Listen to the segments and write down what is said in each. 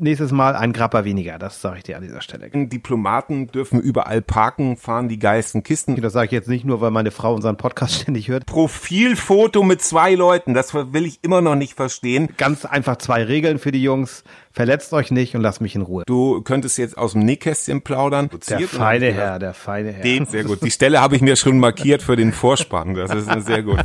nächstes Mal ein Grapper weniger. Das sage ich dir an dieser Stelle. Diplomaten dürfen überall parken, fahren die geilsten Kisten. Das sage ich jetzt nicht nur, weil meine Frau unseren Podcast ständig hört. Profilfoto mit zwei Leuten, das will ich immer noch nicht verstehen. Ganz einfach zwei Regeln für die Jungs. Verletzt euch nicht und lasst mich in Ruhe. Du könntest jetzt aus dem Nähkästchen plaudern. Der feine Herr, der feine Herr. Den, sehr gut. Die Stelle habe ich mir schon markiert für den Vorspann. Das ist sehr gut.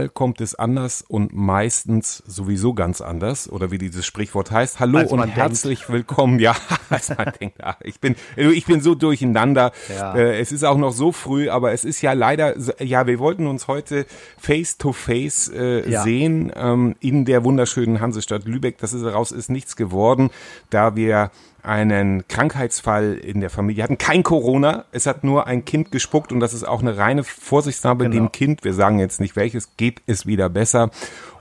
Manchmal kommt es anders und meistens sowieso ganz anders oder wie dieses Sprichwort heißt. Hallo und man herzlich willkommen. Ja, als man denkt, ich bin, ich bin so durcheinander. Ja. Äh, es ist auch noch so früh, aber es ist ja leider, ja, wir wollten uns heute face to face äh, Ja. sehen ähm, in der wunderschönen Hansestadt Lübeck. Das ist daraus ist nichts geworden, da wir einen Krankheitsfall in der Familie hatten. Kein Corona, es hat nur ein Kind gespuckt und das ist auch eine reine Vorsichtsnahme Genau. dem Kind. Wir sagen jetzt nicht welches, geht es wieder besser.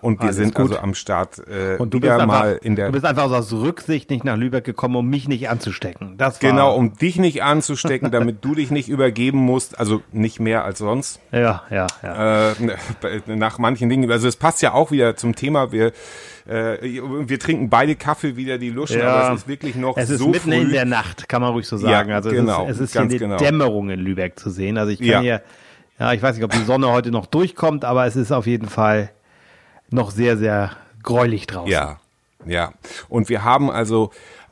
Und wir Alles sind gut. also am Start äh, Und du wieder bist, mal einfach, in der du bist einfach aus Rücksicht nicht nach Lübeck gekommen, um mich nicht anzustecken. Das war, Genau, um dich nicht anzustecken, damit du dich nicht übergeben musst, also nicht mehr als sonst. Ja, ja, ja. Äh, nach manchen Dingen, also es passt ja auch wieder zum Thema, wir, äh, wir trinken beide Kaffee wieder die Luschen, Ja. aber es ist wirklich noch es ist so mitten früh. in der Nacht, kann man ruhig so sagen. Ja, also es genau, ist, es ist ganz hier eine genau. Dämmerung in Lübeck zu sehen. Also ich kann Ja. hier, ja, ich weiß nicht, ob die Sonne heute noch durchkommt, aber es ist auf jeden Fall noch sehr, sehr gräulich draußen. Ja, ja. Und wir haben also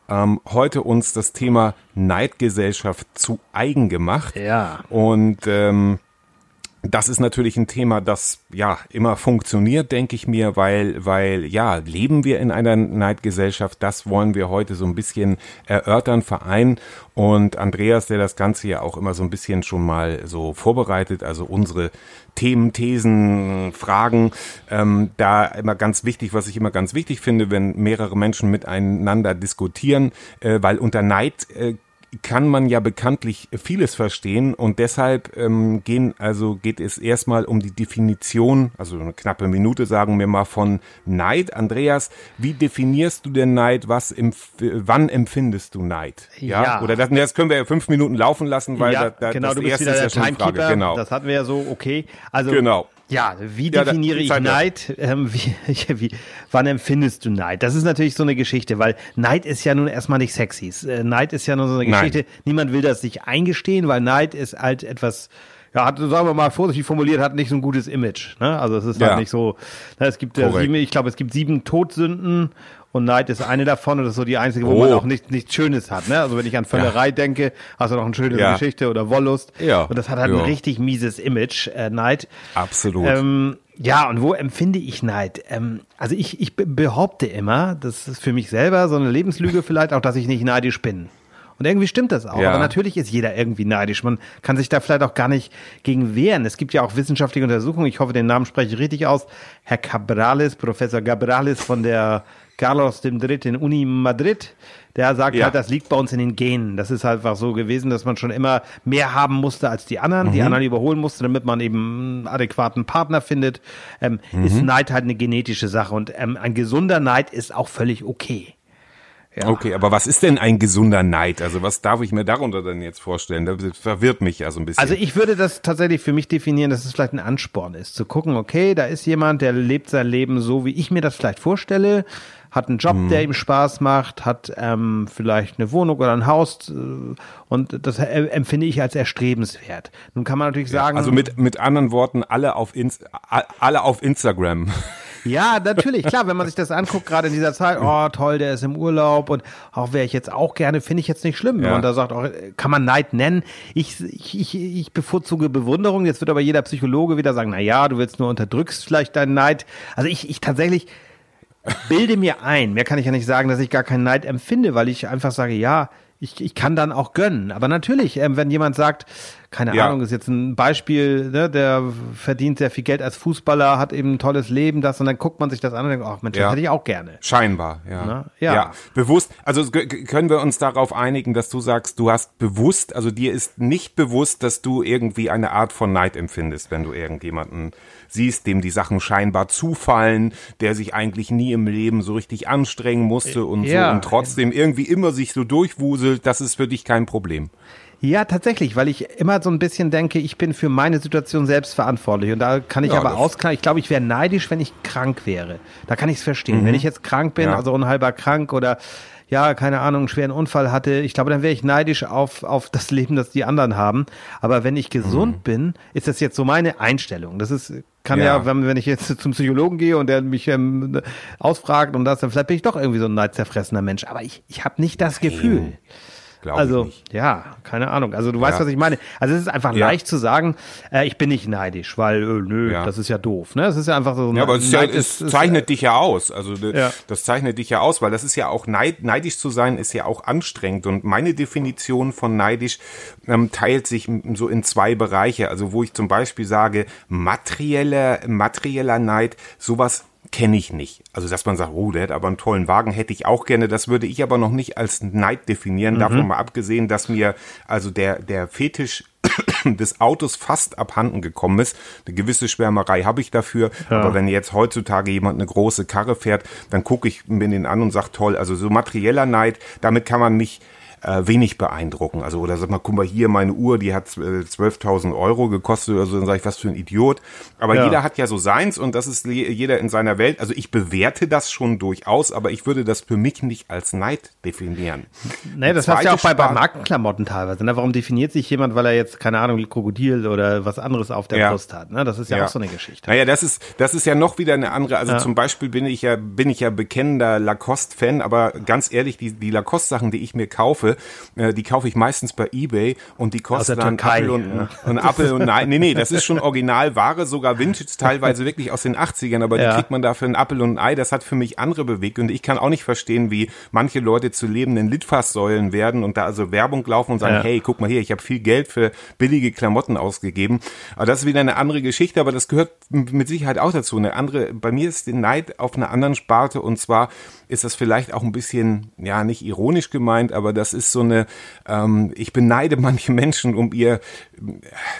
ähm, heute uns das Thema Neidgesellschaft zu eigen gemacht. Ja. Und ähm, das ist natürlich ein Thema, das ja immer funktioniert, denke ich mir, weil, weil ja, leben wir in einer Neidgesellschaft, das wollen wir heute so ein bisschen erörtern, vereinen. Und Andreas, der das Ganze ja auch immer so ein bisschen schon mal so vorbereitet, also unsere Themen, Thesen, Fragen, ähm, da immer ganz wichtig, was ich immer ganz wichtig finde, wenn mehrere Menschen miteinander diskutieren, äh, weil unter Neid äh, kann man ja bekanntlich vieles verstehen und deshalb ähm, gehen also geht es erstmal um die Definition, also eine knappe Minute sagen wir mal von Neid. Andreas, wie definierst du denn Neid? Was empf wann empfindest du Neid? Ja. Oder das, das können wir ja fünf Minuten laufen lassen, weil ja, da, da, genau, das du bist erste wieder ist der ja schon eine Frage. Timekeeper. Genau. Das hatten wir ja so, okay. Also, Genau. Ja, wie Ja, definiere ich. Neid? Ähm, wie, wie, wann empfindest du Neid? Das ist natürlich so eine Geschichte, weil Neid ist ja nun erstmal nicht sexy. Äh, Neid ist ja nur so eine Nein. Geschichte. Niemand will das sich eingestehen, weil Neid ist halt etwas, ja, hat, sagen wir mal vorsichtig formuliert, hat nicht so ein gutes Image. Ne? Also es ist Ja. halt nicht so. Ne, es gibt ja Korrekt. sieben, ich glaube, es gibt sieben Todsünden. Und Neid ist eine davon und das ist so die einzige, wo Oh. man auch nicht, nichts Schönes hat. Ne? Also wenn ich an Völlerei denke, hast du noch eine schöne Ja. Geschichte oder Wollust. Ja. Und das hat halt Ja. ein richtig mieses Image, äh, Neid. Absolut. Ähm, ja, und wo empfinde ich Neid? Ähm, also ich, ich be- behaupte immer, das ist für mich selber so eine Lebenslüge vielleicht auch, dass ich nicht neidisch bin. Und irgendwie stimmt das auch. Ja. Aber natürlich ist jeder irgendwie neidisch. Man kann sich da vielleicht auch gar nicht gegen wehren. Es gibt ja auch wissenschaftliche Untersuchungen. Ich hoffe, den Namen spreche ich richtig aus. Herr Cabrales, Professor Cabrales von der Carlos III. in Uni Madrid, der sagt Ja. halt, das liegt bei uns in den Genen. Das ist halt einfach so gewesen, dass man schon immer mehr haben musste als die anderen, Mhm. die anderen überholen musste, damit man eben einen adäquaten Partner findet. Ähm, Mhm. Ist Neid halt eine genetische Sache und ähm, ein gesunder Neid ist auch völlig okay. Ja. Okay, aber was ist denn ein gesunder Neid? Also was darf ich mir darunter denn jetzt vorstellen? Das verwirrt mich ja so ein bisschen. Also ich würde das tatsächlich für mich definieren, dass es vielleicht ein Ansporn ist, zu gucken, okay, da ist jemand, der lebt sein Leben so, wie ich mir das vielleicht vorstelle, hat einen Job, Mhm. der ihm Spaß macht, hat ähm, vielleicht eine Wohnung oder ein Haus äh, und das empfinde ich als erstrebenswert. Nun kann man natürlich sagen, also mit, mit anderen Worten, alle auf, Ins alle auf Instagram. Ja, natürlich, klar, wenn man sich das anguckt, gerade in dieser Zeit, oh toll, der ist im Urlaub und auch wäre ich jetzt auch gerne, finde ich jetzt nicht schlimm. Wenn Ja. man da sagt, auch, kann man Neid nennen. Ich, ich, ich, ich bevorzuge Bewunderung. Jetzt wird aber jeder Psychologe wieder sagen, na ja, du willst nur unterdrückst vielleicht deinen Neid. Also ich, ich tatsächlich, bilde mir ein, mehr kann ich ja nicht sagen, dass ich gar keinen Neid empfinde, weil ich einfach sage, ja, ich, ich kann dann auch gönnen. Aber natürlich, ähm, wenn jemand sagt, keine Ja. Ahnung, ist jetzt ein Beispiel, ne, der verdient sehr viel Geld als Fußballer, hat eben ein tolles Leben, das, und dann guckt man sich das an und denkt, ach Mensch, Ja. das hätte ich auch gerne. Scheinbar, ja. Na, ja. bewusst, also können wir uns darauf einigen, dass du sagst, du hast bewusst, also dir ist nicht bewusst, dass du irgendwie eine Art von Neid empfindest, wenn du irgendjemanden siehst, dem die Sachen scheinbar zufallen, der sich eigentlich nie im Leben so richtig anstrengen musste und Ja. so und trotzdem irgendwie immer sich so durchwuselt, das ist für dich kein Problem. Ja, tatsächlich, weil ich immer so ein bisschen denke, ich bin für meine Situation selbst verantwortlich. Und da kann ich Ja, aber ausklagen, ich glaube, ich wäre neidisch, wenn ich krank wäre. Da kann ich es verstehen. Wenn ich jetzt krank bin, Mhm. Ja. also unheilbar krank oder ja, keine Ahnung, einen schweren Unfall hatte, ich glaube, dann wäre ich neidisch auf, auf das Leben, das die anderen haben. Aber wenn ich gesund bin, ist das jetzt so meine Einstellung. Das ist, kann ja, Mhm. Ja. wenn, wenn ich jetzt zum Psychologen gehe und der mich ähm, ausfragt und das, dann vielleicht bin ich doch irgendwie so ein neidzerfressener Mensch. Aber ich, ich habe nicht das Gefühl. Glaube Also, ich nicht. ja, keine Ahnung. Also, du weißt, Ja. was ich meine. Also, es ist einfach Ja. leicht zu sagen, äh, ich bin nicht neidisch, weil, äh, nö, Ja. das ist ja doof, ne? Es ist ja einfach so. Ja, aber es, ist ja, Neid es ist- zeichnet dich ja aus. Also das zeichnet dich ja aus, weil das ist ja auch neid, neidisch zu sein, ist ja auch anstrengend. Und meine Definition von neidisch ähm, teilt sich so in zwei Bereiche. Also wo ich zum Beispiel sage, materieller, materieller Neid, sowas kenne ich nicht. Also dass man sagt, oh, der hat aber einen tollen Wagen, hätte ich auch gerne. Das würde ich aber noch nicht als Neid definieren. Davon mal abgesehen, dass mir also der, der Fetisch des Autos fast abhanden gekommen ist. Eine gewisse Schwärmerei habe ich dafür. Aber wenn jetzt heutzutage jemand eine große Karre fährt, dann gucke ich mir den an und sage, toll, also so materieller Neid, damit kann man mich äh, wenig beeindrucken. Also, oder sag mal, guck mal hier, meine Uhr, die hat äh, 12.000 Euro gekostet oder so, dann sage ich, was für ein Idiot. Aber Ja. jeder hat ja so seins und das ist je- jeder in seiner Welt. Also ich bewerte das schon durchaus, aber ich würde das für mich nicht als Neid definieren. Nee, das hast du ja auch bei, bei Markenklamotten teilweise. Ne? Warum definiert sich jemand, weil er jetzt, keine Ahnung, Krokodil oder was anderes auf der Ja. Brust hat? Ne? Das ist ja, auch so eine Geschichte. Naja, das ist, das ist ja noch wieder eine andere. Also Ja. zum Beispiel bin ich ja, bin ich ja bekennender Lacoste-Fan, aber ganz ehrlich, die, die Lacoste-Sachen, die ich mir kaufe, äh, die kaufe ich meistens bei Ebay und die kosten dann Apfel und, ja. und Apfel und nein, nee, nee, das ist schon Originalware, sogar Vintage, teilweise wirklich aus den 80ern, aber Ja. die kriegt man dafür ein Apfel und ein Ei, das hat für mich andere Beweggründe. Ich kann auch nicht verstehen, wie manche Leute zu lebenden Litfaßsäulen werden und da also Werbung laufen und sagen, Ja. hey, guck mal hier, ich habe viel Geld für billige Klamotten ausgegeben. Aber das ist wieder eine andere Geschichte, aber das gehört mit Sicherheit auch dazu. Eine andere, bei mir ist der Neid auf einer anderen Sparte und zwar ist das vielleicht auch ein bisschen, ja, nicht ironisch gemeint, aber das ist so eine, ähm, ich beneide manche Menschen um ihr,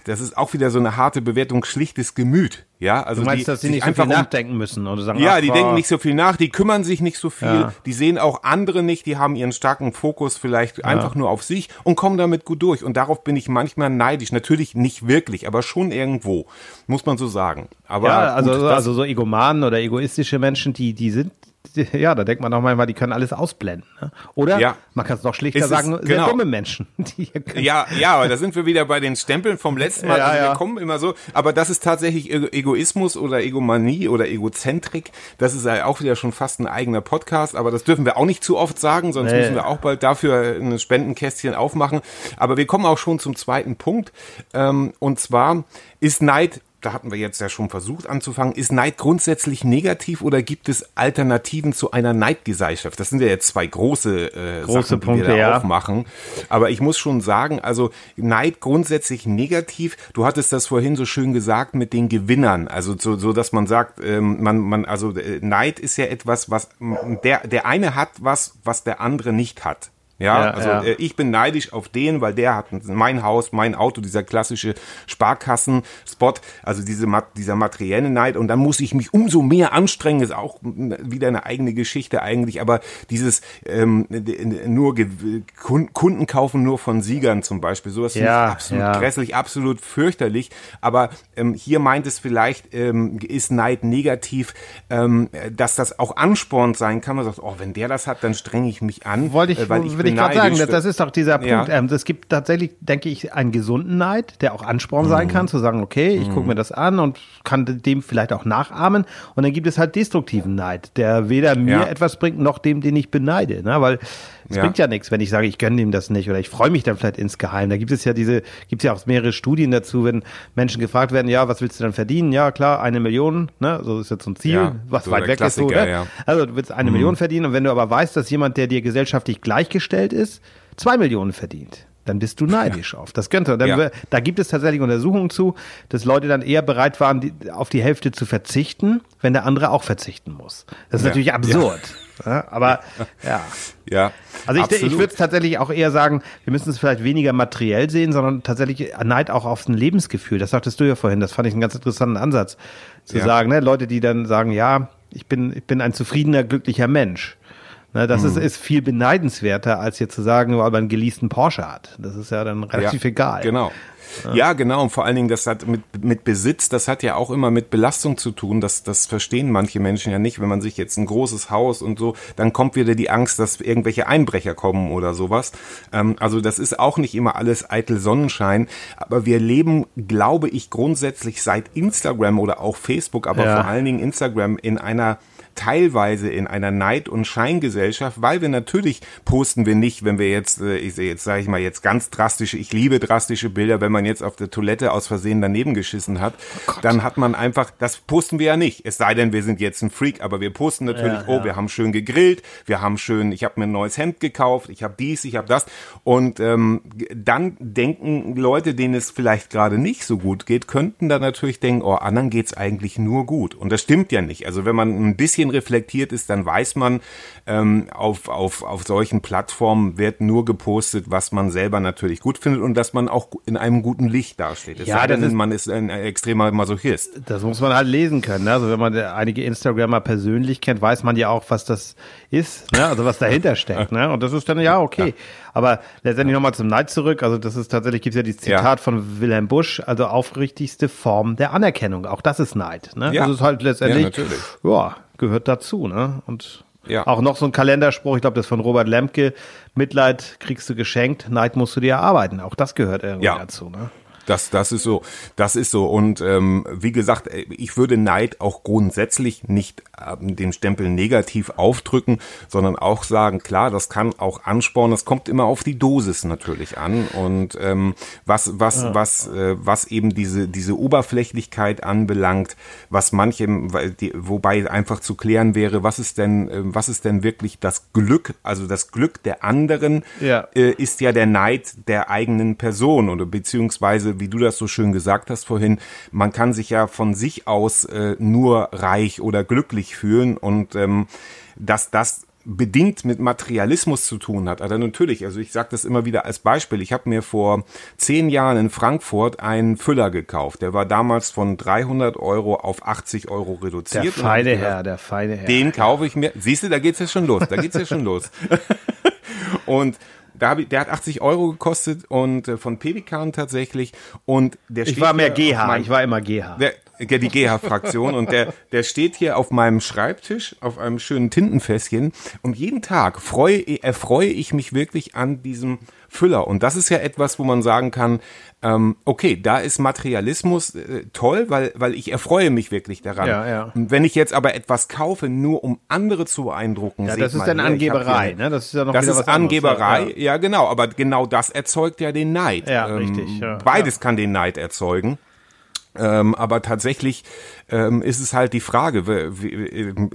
das ist auch wieder so eine harte Bewertung, schlichtes Gemüt. Ja, also Du meinst, die, dass sie nicht so viel einfach um- nachdenken müssen oder sagen, ja, ach, die boah, denken nicht so viel nach, die kümmern sich nicht so viel, Ja. die sehen auch andere nicht, die haben ihren starken Fokus vielleicht einfach nur auf sich und kommen damit gut durch. Und darauf bin ich manchmal neidisch. Natürlich nicht wirklich, aber schon irgendwo, muss man so sagen. Aber Ja, also, gut, also so Egomanen oder egoistische Menschen, die, die sind, ja, da denkt man auch manchmal, die können alles ausblenden. Ne? Oder Ja. man kann es noch schlichter Ist es- sagen, sehr genau. dumme Menschen. Die Ja, ja, aber da sind wir wieder bei den Stempeln vom letzten Mal. Ja, also wir ja. kommen immer so. Aber das ist tatsächlich Ego- Egoismus oder Egomanie oder Egozentrik. Das ist ja auch wieder schon fast ein eigener Podcast. Aber das dürfen wir auch nicht zu oft sagen, sonst Nee. müssen wir auch bald dafür ein Spendenkästchen aufmachen. Aber wir kommen auch schon zum zweiten Punkt. Ähm, und zwar ist Neid da hatten wir jetzt ja schon versucht anzufangen, ist Neid grundsätzlich negativ oder gibt es Alternativen zu einer Neidgesellschaft? Das sind ja jetzt zwei große, äh, Große Sachen, die Punkte, wir da ja. aufmachen. Aber ich muss schon sagen, also Neid grundsätzlich negativ. Du hattest das vorhin so schön gesagt mit den Gewinnern. Also so, so dass man sagt, ähm, man, man, also äh, Neid ist ja etwas, was der, der eine hat was, was der andere nicht hat. Ja, Ja, also ja. Äh, ich bin neidisch auf den, weil der hat mein Haus, mein Auto, dieser klassische Sparkassen-Spot, also diese, dieser materielle Neid. Und dann muss ich mich umso mehr anstrengen, ist auch wieder eine eigene Geschichte eigentlich. Aber dieses ähm, nur Ge- Kun- Kunden kaufen nur von Siegern zum Beispiel, sowas Ja, ich absolut ja. grässlich, absolut fürchterlich. Aber ähm, hier meint es vielleicht, ähm, ist Neid negativ, ähm, dass das auch Ansporn sein kann. Man sagt, oh, wenn der das hat, dann strenge ich mich an. Wollte ich, äh, weil würde ich gerade sagen, das, das ist doch dieser Ja. Punkt. Ähm, es gibt tatsächlich, denke ich, einen gesunden Neid, der auch Ansporn Mhm. sein kann, zu sagen, okay, ich gucke mir das an und kann dem vielleicht auch nachahmen. Und dann gibt es halt destruktiven Neid, der weder mir Ja. etwas bringt, noch dem, den ich beneide. Ne? Weil Es Ja. bringt ja nichts, wenn ich sage, ich gönne ihm das nicht oder ich freue mich dann vielleicht insgeheim. Da gibt es ja diese, gibt es ja auch mehrere Studien dazu, wenn Menschen gefragt werden, ja, was willst du dann verdienen? Ja, klar, eine Million, ne? So ist jetzt so ein Ziel, Ja, was so weit weg ist so, Klassiker, ne? ja. Also du willst eine Million verdienen und wenn du aber weißt, dass jemand, der dir gesellschaftlich gleichgestellt ist, zwei Millionen verdient. Dann bist du neidisch auf. Das könnte. Dann, Ja. Da gibt es tatsächlich Untersuchungen zu, dass Leute dann eher bereit waren, die, auf die Hälfte zu verzichten, wenn der andere auch verzichten muss. Das ist Ja. natürlich absurd. Ja. aber ja. Ja. Also ich, ich würde es tatsächlich auch eher sagen, wir müssen es vielleicht weniger materiell sehen, sondern tatsächlich Neid auch auf ein Lebensgefühl. Das sagtest du ja vorhin, das fand ich einen ganz interessanten Ansatz. Zu Ja. sagen, ne, Leute, die dann sagen, ja, ich bin, ich bin ein zufriedener, glücklicher Mensch. Ne, das Mhm. ist, ist viel beneidenswerter, als jetzt zu sagen, weil man einen geleasten Porsche hat. Das ist ja dann relativ ja, egal. Genau. Ja, genau. Und vor allen Dingen, das hat mit, mit Besitz, das hat ja auch immer mit Belastung zu tun. Das, das verstehen manche Menschen ja nicht. Wenn man sich jetzt ein großes Haus und so, dann kommt wieder die Angst, dass irgendwelche Einbrecher kommen oder sowas. Ähm, also das ist auch nicht immer alles eitel Sonnenschein. Aber wir leben, glaube ich, grundsätzlich seit Instagram oder auch Facebook, aber Ja. vor allen Dingen Instagram in einer teilweise in einer Neid- und Scheingesellschaft, weil wir natürlich posten wir nicht, wenn wir jetzt, äh, ich sehe jetzt sage ich mal jetzt ganz drastische, ich liebe drastische Bilder, wenn man jetzt auf der Toilette aus Versehen daneben geschissen hat, dann hat man einfach, das posten wir ja nicht. Es sei denn, wir sind jetzt ein Freak, aber wir posten natürlich, Ja, oh, ja. wir haben schön gegrillt, wir haben schön, ich habe mir ein neues Hemd gekauft, ich habe dies, ich habe das und ähm, dann denken Leute, denen es vielleicht gerade nicht so gut geht, könnten dann natürlich denken, oh, anderen geht's eigentlich nur gut und das stimmt ja nicht. Also wenn man ein bisschen reflektiert ist, dann weiß man, ähm, auf, auf, auf solchen Plattformen wird nur gepostet, was man selber natürlich gut findet und dass man auch in einem guten Licht dasteht. Es Ja, sei denn, ist- man ist ein extremer Masochist. Das muss man halt lesen können. Ne? Also wenn man der- einige Instagrammer persönlich kennt, weiß man ja auch, was das ist, ne? also was dahinter steckt. Ne? Und das ist dann ja okay. Aber letztendlich nochmal zum Neid zurück. Also das ist tatsächlich, gibt es ja dieses Ja. Zitat von Wilhelm Busch, also aufrichtigste Form der Anerkennung. Auch das ist Neid. Ne? Ja. Das ist halt letztendlich, Ja, natürlich. ja, gehört dazu. Ne? Und Ja. auch noch so ein Kalenderspruch, ich glaube, das ist von Robert Lemke, Mitleid kriegst du geschenkt, Neid musst du dir erarbeiten. Auch das gehört irgendwie Ja. dazu. Ne? Das, das ist so, das ist so. Und ähm, wie gesagt, äh, ich würde Neid auch grundsätzlich nicht ähm, den Stempel negativ aufdrücken, sondern auch sagen, klar, das kann auch anspornen. Es kommt immer auf die Dosis natürlich an. Und ähm, was, was, was, äh, was eben diese, diese Oberflächlichkeit anbelangt, was manchem, wobei einfach zu klären wäre, was ist denn, äh, was ist denn wirklich das Glück, also das Glück der anderen, Ja. äh, ist ja der Neid der eigenen Person oder beziehungsweise, wie du das so schön gesagt hast vorhin, man kann sich ja von sich aus äh, nur reich oder glücklich fühlen und ähm, dass das bedingt mit Materialismus zu tun hat. Also natürlich, also ich sage das immer wieder als Beispiel. Ich habe mir vor zehn Jahren in Frankfurt einen Füller gekauft. Der war damals von 300 Euro auf 80 Euro reduziert. Der feine gedacht, Herr, der feine Herr. den kaufe ich mir. Siehst du, da geht's ja schon los. Da geht's ja schon los. Und da hab ich, der hat 80 Euro gekostet und äh, von Pelikan tatsächlich. Und der ich steht war mehr GH, meinem- ich war immer GH. der, der, die GH-Fraktion und der, der steht hier auf meinem Schreibtisch auf einem schönen Tintenfässchen und jeden Tag freue, erfreue ich mich wirklich an diesem Füller und das ist ja etwas, wo man sagen kann, ähm, okay, da ist Materialismus äh, toll, weil, weil ich erfreue mich wirklich daran. Ja, ja. Und wenn ich jetzt aber etwas kaufe, nur um andere zu beeindrucken, Ja, das ist mal dann hab Angeberei, ne? Das ist ja noch das ist was anderes. Angeberei, Ja, ja, genau, aber genau das erzeugt ja den Neid. Ja, richtig, ja. Beides kann den Neid erzeugen. Ähm, aber tatsächlich ähm, ist es halt die Frage, wie,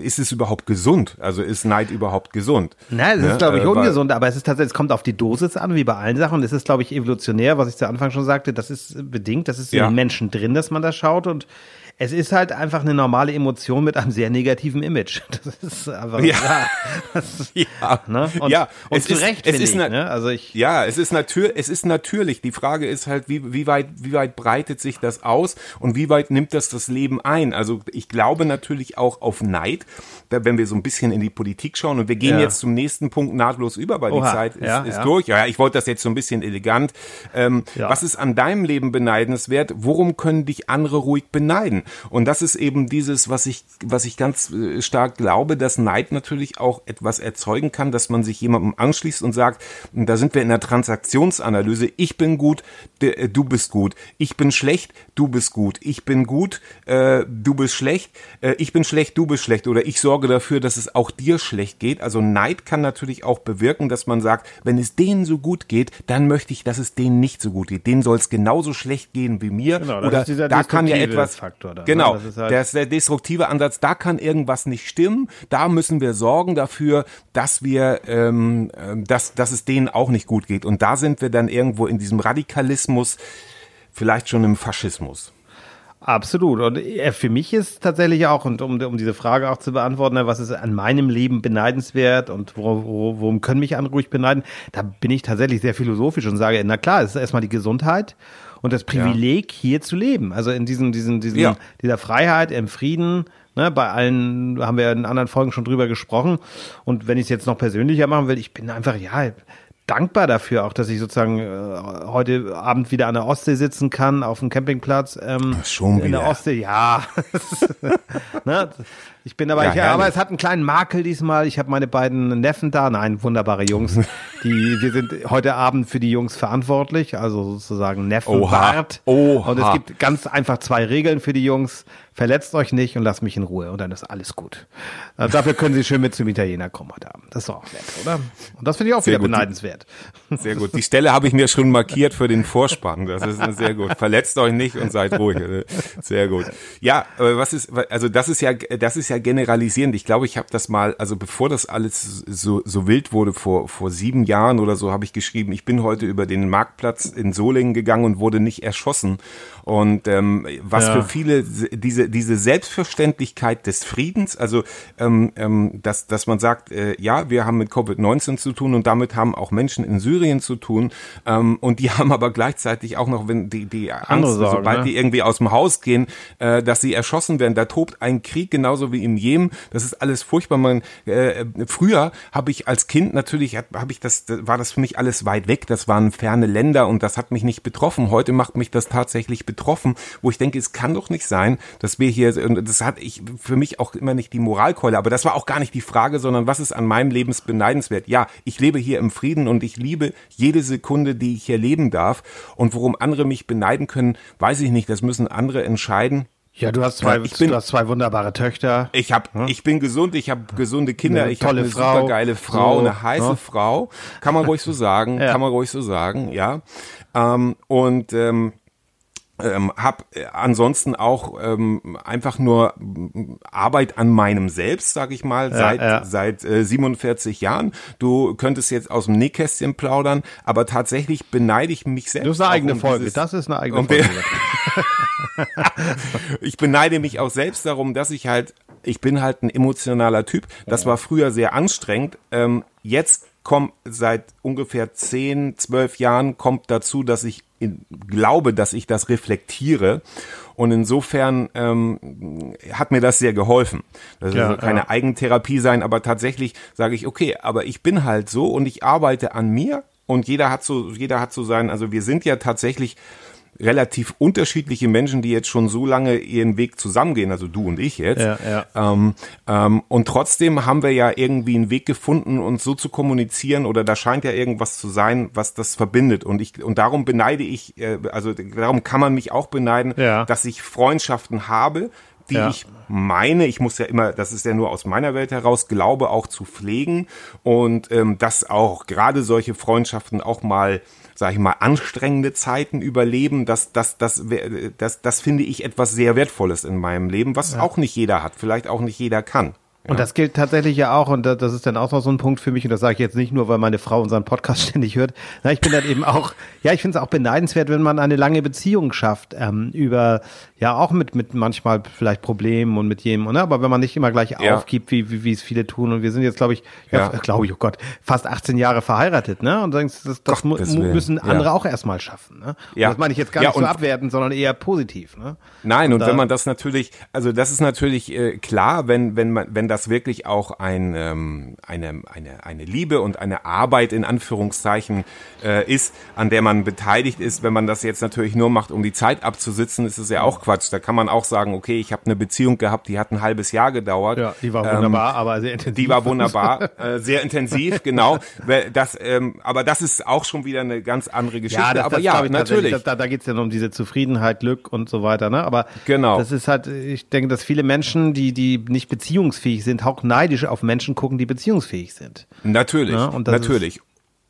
ist es überhaupt gesund? Also ist Neid überhaupt gesund? Nein, es Ne? ist, glaube ich, Äh, weil- ungesund, aber es ist tatsächlich, es kommt auf die Dosis an, wie bei allen Sachen. Und es ist, glaube ich, evolutionär, was ich zu Anfang schon sagte, das ist bedingt, das ist in Ja. den Menschen drin, dass man das schaut. Und es ist halt einfach eine normale Emotion mit einem sehr negativen Image. Das ist einfach, Ja. ja. Das, Ja, ne? Und, ja, und es zu ist- Recht, es ist ich, ne? Also ich, Ja, es ist natürlich, es ist natürlich. Die Frage ist halt, wie, wie weit, wie weit breitet sich das aus und wie weit nimmt das das Leben ein? Also ich glaube natürlich auch auf Neid, wenn wir so ein bisschen in die Politik schauen und wir gehen Ja. jetzt zum nächsten Punkt nahtlos über, weil Oha, die Zeit ist, ja, ist ja. durch. Ja, ich wollte das jetzt so ein bisschen elegant. Ähm. Was ist an deinem Leben beneidenswert? Worum können dich andere ruhig beneiden? Und das ist eben dieses, was ich, was ich ganz äh, stark glaube, dass Neid natürlich auch etwas erzeugen kann, dass man sich jemandem anschließt und sagt, da sind wir in der Transaktionsanalyse, ich bin gut, äh, du bist gut, ich bin schlecht, du bist gut, ich bin gut, äh, du bist schlecht, äh, ich bin schlecht, du bist schlecht oder ich sorge dafür, dass es auch dir schlecht geht. Also Neid kann natürlich auch bewirken, dass man sagt, wenn es denen so gut geht, dann möchte ich, dass es denen nicht so gut geht. Denen soll es genauso schlecht gehen wie mir. Genau, das oder ist dieser da kann ja etwas. Faktor dann, ne? genau, Das ist halt- das ist der destruktive Ansatz. Da kann irgendwas nicht stimmen. Da müssen wir sorgen dafür, dass wir, ähm, ähm, dass, dass es denen auch nicht gut geht. Und da sind wir dann irgendwo in diesem Radikalismus, vielleicht schon im Faschismus. Absolut. Und äh, für mich ist tatsächlich auch, und um, um diese Frage auch zu beantworten, ne, was ist an meinem Leben beneidenswert und wo, wo, worum können mich andere ruhig beneiden, da bin ich tatsächlich sehr philosophisch und sage, na klar, es ist erstmal die Gesundheit und das Privileg, hier zu leben. Also in diesem, diesen, diesen, Ja. dieser Freiheit, im Frieden, ne, bei allen haben wir in anderen Folgen schon drüber gesprochen. Und wenn ich es jetzt noch persönlicher machen will, ich bin einfach, ja, dankbar dafür auch, dass ich sozusagen äh, heute Abend wieder an der Ostsee sitzen kann, auf dem Campingplatz. Ähm, Schon in der wieder. Ostsee, ja. ne? Ich bin aber, Ja, ich, aber es hat einen kleinen Makel diesmal. Ich habe meine beiden Neffen da, nein, wunderbare Jungs. Die, wir sind heute Abend für die Jungs verantwortlich, also sozusagen Neffen Oha. Oha. Und es gibt ganz einfach zwei Regeln für die Jungs. Verletzt euch nicht und lasst mich in Ruhe und dann ist alles gut. Äh, dafür können sie schön mit zum Italiener kommen heute Abend. Das ist doch auch nett, oder? Und das finde ich auch Sehr wieder gut. beneidenswert. Sehr gut. Die Stelle habe ich mir schon markiert für den Vorspann. Das ist sehr gut. Verletzt euch nicht und seid ruhig. Sehr gut. Ja, aber was ist, also das ist ja, das ist ja generalisierend. Ich glaube, ich habe das mal, also bevor das alles so, so wild wurde, vor, vor sieben Jahren oder so, habe ich geschrieben, ich bin heute über den Marktplatz in Solingen gegangen und wurde nicht erschossen. Und ähm, was Ja. für viele diese, diese Selbstverständlichkeit des Friedens, also ähm, ähm, dass, dass man sagt, äh, ja, wir haben mit Covid-19 zu tun und damit haben auch Menschen in Syrien zu tun ähm, und die haben aber gleichzeitig auch noch, wenn die, die Angst, Sorgen, sobald ne? die irgendwie aus dem Haus gehen, äh, dass sie erschossen werden. Da tobt ein Krieg genauso wie im Jemen. Das ist alles furchtbar. Man, äh, früher habe ich als Kind natürlich, habe ich das, war das für mich alles weit weg. Das waren ferne Länder und das hat mich nicht betroffen. Heute macht mich das tatsächlich betroffen, wo ich denke, es kann doch nicht sein, dass wir hier, und das hat ich für mich auch immer nicht die Moralkeule, aber das war auch gar nicht die Frage, sondern was ist an meinem Leben beneidenswert? Ja, ich lebe hier im Frieden und ich liebe jede Sekunde, die ich hier leben darf. Und worum andere mich beneiden können, weiß ich nicht. Das müssen andere entscheiden. Ja, du hast zwei, Ja, ich bin- du hast zwei wunderbare Töchter. Ich hab, ich bin gesund, ich habe gesunde Kinder, Eine ich habe eine Frau. supergeile Frau, So, eine heiße ne? Frau, kann man ruhig so sagen, Ja. kann man ruhig so sagen, ja. Ähm, und ähm, ähm, habe äh, ansonsten auch ähm, einfach nur Arbeit an meinem Selbst, sag ich mal, seit ja. seit äh, 47 Jahren. Du könntest jetzt aus dem Nähkästchen plaudern, aber tatsächlich beneide ich mich selbst. Das ist eine eigene um Folge. dieses- Das ist eine eigene um Folge. ich beneide mich auch selbst darum, dass ich halt, ich bin halt ein emotionaler Typ. Das war früher sehr anstrengend. Ähm, jetzt kommt seit ungefähr 10, 12 Jahren kommt dazu, dass ich glaube, dass ich das reflektiere. Und insofern ähm, hat mir das sehr geholfen. Das Ja, soll keine ja. Eigentherapie sein, aber tatsächlich sage ich, okay, aber ich bin halt so und ich arbeite an mir und jeder hat so, jeder hat so sein, also wir sind ja tatsächlich relativ unterschiedliche Menschen, die jetzt schon so lange ihren Weg zusammengehen, also du und ich jetzt. Ja, ja. Ähm, ähm, und trotzdem haben wir ja irgendwie einen Weg gefunden, uns so zu kommunizieren oder da scheint ja irgendwas zu sein, was das verbindet. Und ich und darum beneide ich, äh, also darum kann man mich auch beneiden, Ja. dass ich Freundschaften habe, die Ja. ich meine, ich muss ja immer, das ist ja nur aus meiner Welt heraus, glaube auch zu pflegen und ähm, dass auch gerade solche Freundschaften auch mal, sage ich mal, anstrengende Zeiten überleben, das, das, das, wär- das, das finde ich etwas sehr Wertvolles in meinem Leben, was auch nicht jeder hat, vielleicht auch nicht jeder kann. Und das gilt tatsächlich ja auch, und da- das ist dann auch noch so ein Punkt für mich, und das sage ich jetzt nicht nur, weil meine Frau unseren Podcast ständig hört. Na, ich bin dann eben auch, ja, ich finde es auch beneidenswert, wenn man eine lange Beziehung schafft, ähm, über, ja, auch mit, mit manchmal vielleicht Problemen und mit jedem, ne? aber wenn man nicht immer gleich Ja. aufgibt, wie, wie, wie es viele tun. Und wir sind jetzt, glaube ich, ja, Ja. glaube ich, oh Gott, fast 18 Jahre verheiratet, ne? Und denkst, das, das müssen Ja. andere auch erstmal schaffen, ne? Und Ja. Das meine ich jetzt gar Ja, nicht so und- abwertend, sondern eher positiv, ne? Nein, und da- wenn man das natürlich, also das ist natürlich äh, klar, wenn wenn man wenn das wirklich auch ein, ähm, eine, eine, eine Liebe und eine Arbeit in Anführungszeichen äh, ist, an der man beteiligt ist. Wenn man das jetzt natürlich nur macht, um die Zeit abzusitzen, ist es ja auch Quatsch. Da kann man auch sagen, okay, ich habe eine Beziehung gehabt, die hat ein halbes Jahr gedauert. Ja, die war wunderbar, ähm, aber sehr intensiv. Die war wunderbar, äh, sehr intensiv, genau. Das, ähm, aber das ist auch schon wieder eine ganz andere Geschichte. Ja, das, aber das ja, natürlich. Das, da da geht es ja nur um diese Zufriedenheit, Glück und so weiter. Ne? Aber genau. das ist halt, ich denke, dass viele Menschen, die, die nicht beziehungsfähig sind, auch neidisch auf Menschen gucken, die beziehungsfähig sind. Natürlich, ne? natürlich.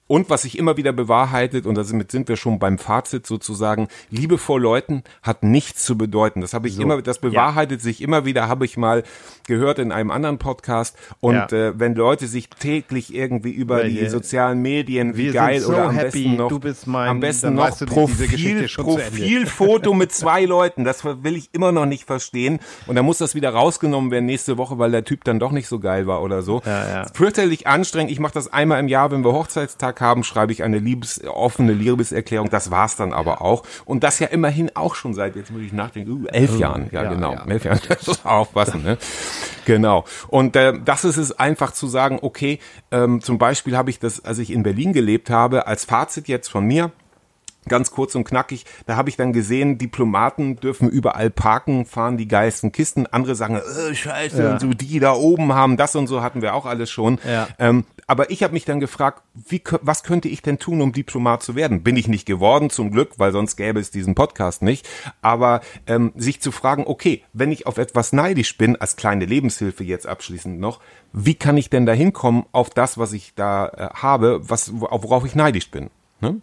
Und was sich immer wieder bewahrheitet, und damit sind wir schon beim Fazit sozusagen, Liebe vor Leuten hat nichts zu bedeuten. Das habe ich so, immer, das bewahrheitet ja. sich immer wieder, habe ich mal gehört in einem anderen Podcast. Und ja. äh, wenn Leute sich täglich irgendwie über ja, die sozialen Medien, wie geil so oder am happy, besten noch, mein, am besten noch Profil, Profilfoto mit zwei Leuten, das will ich immer noch nicht verstehen. Und dann muss das wieder rausgenommen werden nächste Woche, weil der Typ dann doch nicht so geil war oder so. Ja, ja. Fürchterlich anstrengend. Ich mache das einmal im Jahr, wenn wir Hochzeitstag haben, schreibe ich eine Liebes, offene Liebeserklärung. Das war's dann aber auch. Und das ja immerhin auch schon seit, jetzt muss ich nachdenken, uh, elf Jahren. Ja, ja genau. Ja. Elf Jahren. Das muss aufpassen, ne? Genau. Und äh, das ist es einfach zu sagen, okay, ähm, zum Beispiel habe ich das, als ich in Berlin gelebt habe, als Fazit jetzt von mir, Ganz kurz und knackig, da habe ich dann gesehen, Diplomaten dürfen überall parken, fahren die geilsten Kisten. Andere sagen, äh, scheiße, ja. und so die da oben haben das und so hatten wir auch alles schon. Ja. Ähm, aber ich habe mich dann gefragt, wie, was könnte ich denn tun, um Diplomat zu werden? Bin ich nicht geworden, zum Glück, weil sonst gäbe es diesen Podcast nicht. Aber ähm, sich zu fragen, okay, wenn ich auf etwas neidisch bin, als kleine Lebenshilfe jetzt abschließend noch, wie kann ich denn da hinkommen auf das, was ich da äh, habe, was, worauf ich neidisch bin? Ne?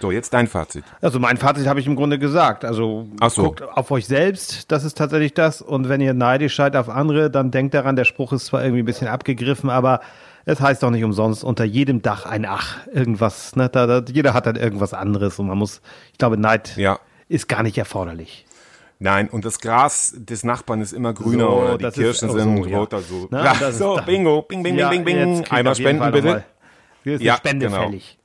So, jetzt dein Fazit. Also mein Fazit habe ich im Grunde gesagt. Also so. guckt auf euch selbst, das ist tatsächlich das. Und wenn ihr neidisch seid auf andere, dann denkt daran, der Spruch ist zwar irgendwie ein bisschen abgegriffen, aber es heißt doch nicht umsonst, unter jedem Dach ein Ach. Irgendwas, ne? Da, da, jeder hat dann irgendwas anderes und man muss, ich glaube, Neid ja. ist gar nicht erforderlich. Nein, und das Gras des Nachbarn ist immer grüner so, oder die Kirschen sind so, roter. So, Na, ja, so bingo, bing, bing, bing, bing, bing. Einmal spenden bitte. Wir sind ja, Spende genau. fällig.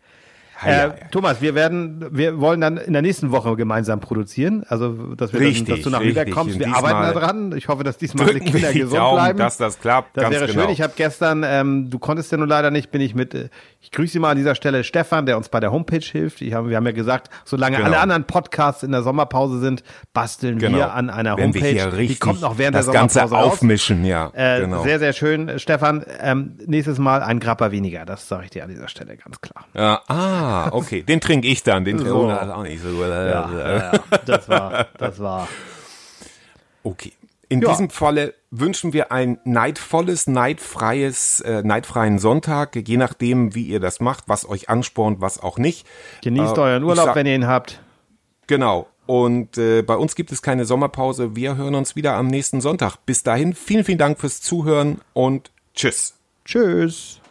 Äh, Thomas, wir werden, wir wollen dann in der nächsten Woche gemeinsam produzieren. Also, dass wir richtig, dann, dass du nach. Lübeck kommst. Wir arbeiten da dran. Ich hoffe, dass diesmal alle Kinder gesund Daumen, bleiben. Dass das klappt. Das wäre genau. schön. Ich habe gestern, ähm, du konntest ja nur leider nicht, bin ich mit, äh, ich grüße Sie mal an dieser Stelle Stefan, der uns bei der Homepage hilft. Hab, wir haben ja gesagt, solange Genau. alle anderen Podcasts in der Sommerpause sind, basteln Genau. wir an einer Wenn Homepage. Die kommt noch während das der Ganze Sommerpause raus. aufmischen, ja. Äh, genau. Sehr, sehr schön, Stefan. Ähm, nächstes Mal ein Grappa weniger. Das sage ich dir an dieser Stelle ganz klar. Ja, ah, okay. Den trinke ich dann. Den So. so. das ist auch nicht so gut. Ja, ja, das war, das war. Okay. In Ja. diesem Falle wünschen wir ein neidvolles, neidfreies, äh, neidfreien Sonntag, je nachdem, wie ihr das macht, was euch anspornt, was auch nicht. Genießt Äh, euren ich Urlaub, sag- wenn ihr ihn habt. Genau. Und äh, bei uns gibt es keine Sommerpause. Wir hören uns wieder am nächsten Sonntag. Bis dahin, vielen, vielen Dank fürs Zuhören und tschüss. Tschüss.